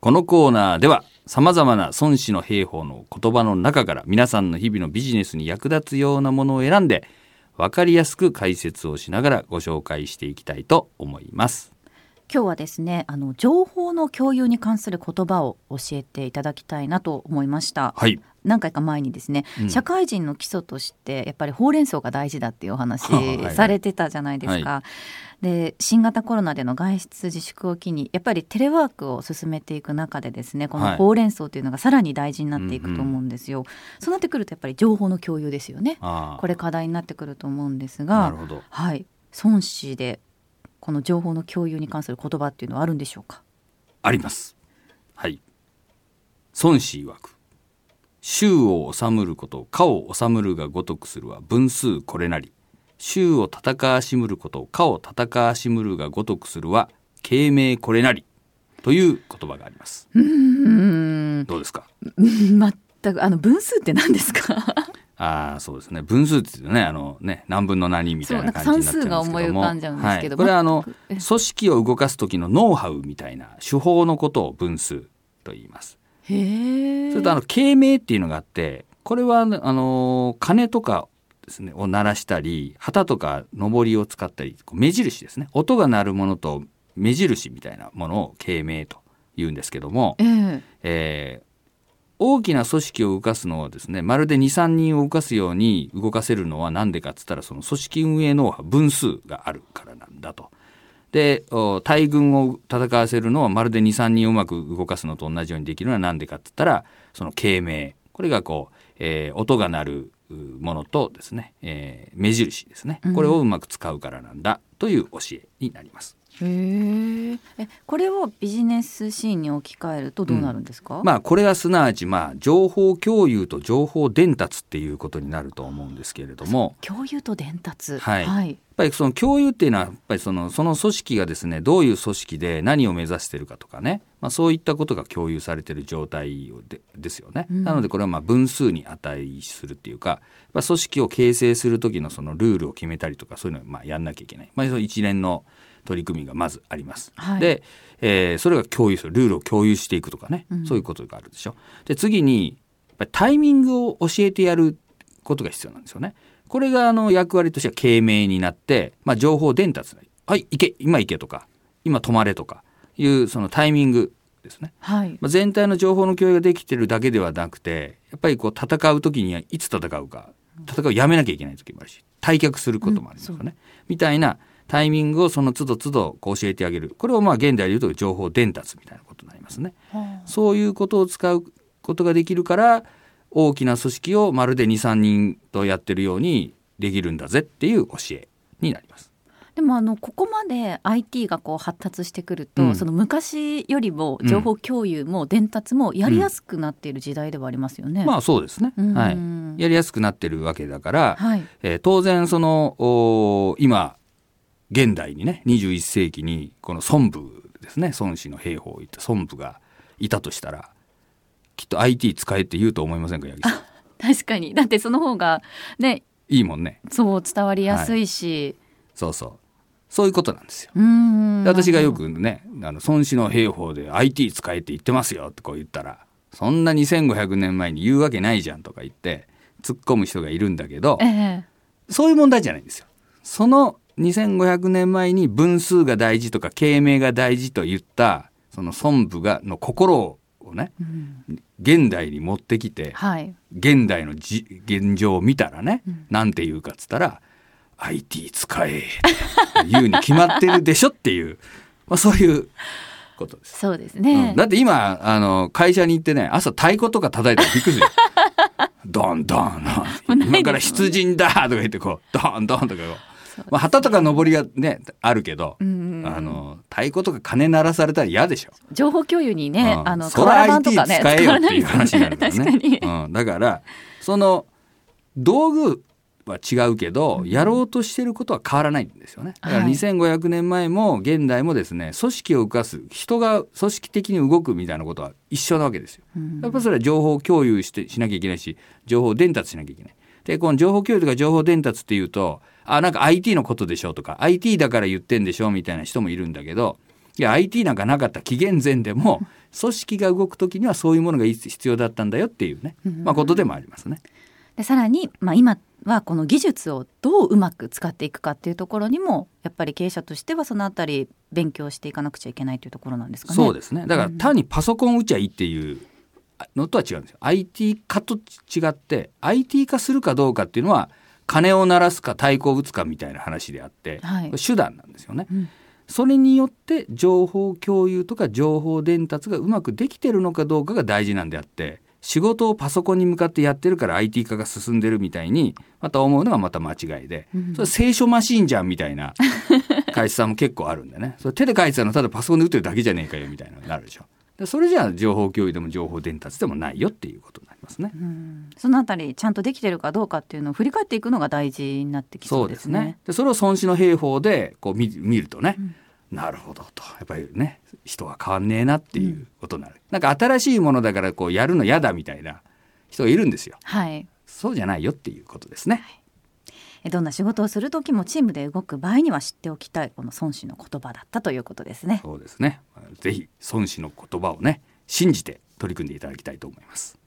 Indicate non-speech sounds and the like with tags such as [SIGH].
このコーナーでは様々な孫子の兵法の言葉の中から皆さんの日々のビジネスに役立つようなものを選んで分かりやすく解説をしながらご紹介していきたいと思います。今日はですねあの情報の共有に関する言葉を教えていただきたいなと思いましたはい。何回か前にですね、うん社会人の基礎としてやっぱりほうれん草が大事だっていうお話 [LAUGHS] はいはいされてたじゃないですか。で新型コロナでの外出自粛を機にやっぱりテレワークを進めていく中でですねこはいのほうれん草というのがさらに大事になっていくと思うんですよ。そうなってくるとやっぱり情報の共有ですよね。これ課題になってくると思うんですが。はい孫子でこの情報の共有に関する言葉っていうのはあるんでしょうか？あります。はい。孫子曰く。衆を治むること、家を治むるが如くするは分数これなり。衆を戦わしむること、家を戦わしむるが如くするは慶明これなり。という言葉があります。うどうですか？全くあの分数って何ですか？ああ、そうですね。分数ってね、あのね、何分の何みたいな感じになっちゃうんですけども。そうなんか算数が思い浮かんじゃうんですけどはい、これはあの、組織を動かす時のノウハウみたいな手法のことを分数と言います。それとあの慶明っていうのがあってこれはあの鐘とかですねを鳴らしたり旗とか上りを使ったりこう目印ですね。音が鳴るものと目印みたいなものを慶明と言うんですけども、ええ。えー大きな組織を動かすのはですねまるで23人を動かすように動かせるのは何でかっつったらその組織運営ノウハウ分数があるからなんだと。でお大軍を戦わせるのはまるで23人をうまく動かすのと同じようにできるのは何でかっつったらその慶明これがこう、えー音が鳴るうものとですね、えー目印ですね。これをうまく使うからなんだという教えになります。へええこれをビジネスシーンに置き換えるとどうなるんですか、まあこれはすなわちまあ情報共有と情報伝達っていうことになると思うんですけれども。共有と伝達。はい。はい、ぱりその共有っていうのはやっぱりそのその組織がですねどういう組織で何を目指してるかとかね、まあ、そういったことが共有されてる状態でですよね、うん。なのでこれはまあ分数に値するっていうか、まあ、組織を形成する時のそのルールを決めたりとかそういうのをまあやんなきゃいけない、まあ、その一連の取り組みがまずあります。はい。で、えーそれが共有するルールを共有していくとかね、うん。そういうことがあるでしょ。で次にタイミングを教えてやることが必要なんですよね。これがあの役割としては慶明になって、まあ、情報伝達はい行け今行けとか今止まれとかいうそのタイミングですね。はい。まあ、全体の情報の共有ができてるだけではなくてやっぱりこう戦う時にはいつ戦うか戦うをやめなきゃいけない時もあるし退却することもありますよね、みたいなタイミングをその都度都度こう教えてあげる。これをまあ現代で言うと情報伝達みたいなことになりますね。はそういうことを使うことができるから大きな組織をまるで23人とやってるようにできるんだぜっていう教えになります。あでもあのここまで IT がこう発達してくると、うん。その昔よりも情報共有も伝達もやりやすくなっている時代ではありますよね。まあそうですね、うん。はい、やりやすくなってるわけだから、はい。えー当然そのおー今現代にね21世紀にこの孫武ですね。孫子の兵法を言った孫武がいたとしたらきっと IT 使えって言うと思いませんか八木さん？確かに。だってその方がね。いいもんね。そう伝わりやすいし、そうそう。そういうことなんですよ。私がよくねあの孫子の兵法で IT 使えって言ってますよってこう言ったらそんな2500年前に言うわけないじゃんとか言って突っ込む人がいるんだけどええ。そういう問題じゃないんですよ。その2500年前に分数が大事とか慶明が大事と言ったその孫武がの心をね。うん。現代に持ってきてはい。現代のじ現状を見たらね、うん。なんて言うかっつったら IT 使えって言うに決まってるでしょっていう、[LAUGHS] まあ、そういうことです。そうですね、うん。だって今あの会社に行ってね朝太鼓とか叩いたらびっくりするよ。[LAUGHS] ドンドン。今から出陣だとか言ってこうドンドンとかこう、まあ、旗とか上りがねあるけど、うんあの太鼓とか鐘鳴らされたら嫌でしょ。情報共有にね、うんあのそら IT 使えよっていう話になるからね。[LAUGHS] ねうん、だからその道具は違うけど、やろうとしてることは変わらないんですよね。だからはい2500年前も現代もですね組織を動かす人が組織的に動くみたいなことは一緒なわけですよ。うんやっぱそれは情報共有してしなきゃいけないし情報伝達しなきゃいけない。でこの情報共有とか情報伝達っていうとあなんか IT のことでしょとか IT だから言ってんでしょみたいな人もいるんだけどいや IT なんかなかった紀元前でも [LAUGHS] 組織が動く時にはそういうものが必要だったんだよっていうね、まあ、ことでもありますね。でさらに、まあ、今はこの技術をどううまく使っていくかっていうところにもやっぱり経営者としてはそのあたり勉強していかなくちゃいけないというところなんですかね。そうですねだから単にパソコン打ちゃいいっていうのとは違うんですよ。IT 化と違って IT 化するかどうかっていうのは鐘を鳴らすか太鼓を打つかみたいな話であって、はい、手段なんですよね。うんそれによって情報共有とか情報伝達がうまくできてるのかどうかが大事なんであって仕事をパソコンに向かってやってるから IT 化が進んでるみたいにまた思うのがまた間違いで、うん、それ聖書マシーンじゃんみたいな [LAUGHS] 会社さんも結構あるんでねそれ手で書いてたのただパソコンで打ってるだけじゃねえかよみたいなのになるでしょ。でそれじゃあ情報共有でも情報伝達でもないよっていうことになりますね。そのあたりちゃんとできてるかどうかっていうのを振り返っていくのが大事になってきそうですね。そうですねでそれを孫子の兵法でこう見るとね、うんなるほどとやっぱりね人は変わんねえなっていうことになる、うん、なんか新しいものだからこうやるの嫌だみたいな人がいるんですよ。はい、そうじゃないよっていうことですね。はい、どんな仕事をする時もチームで動く場合には知っておきたいこの孫子の言葉だったということですね。そうですね。ぜひ孫子の言葉をね信じて取り組んでいただきたいと思います。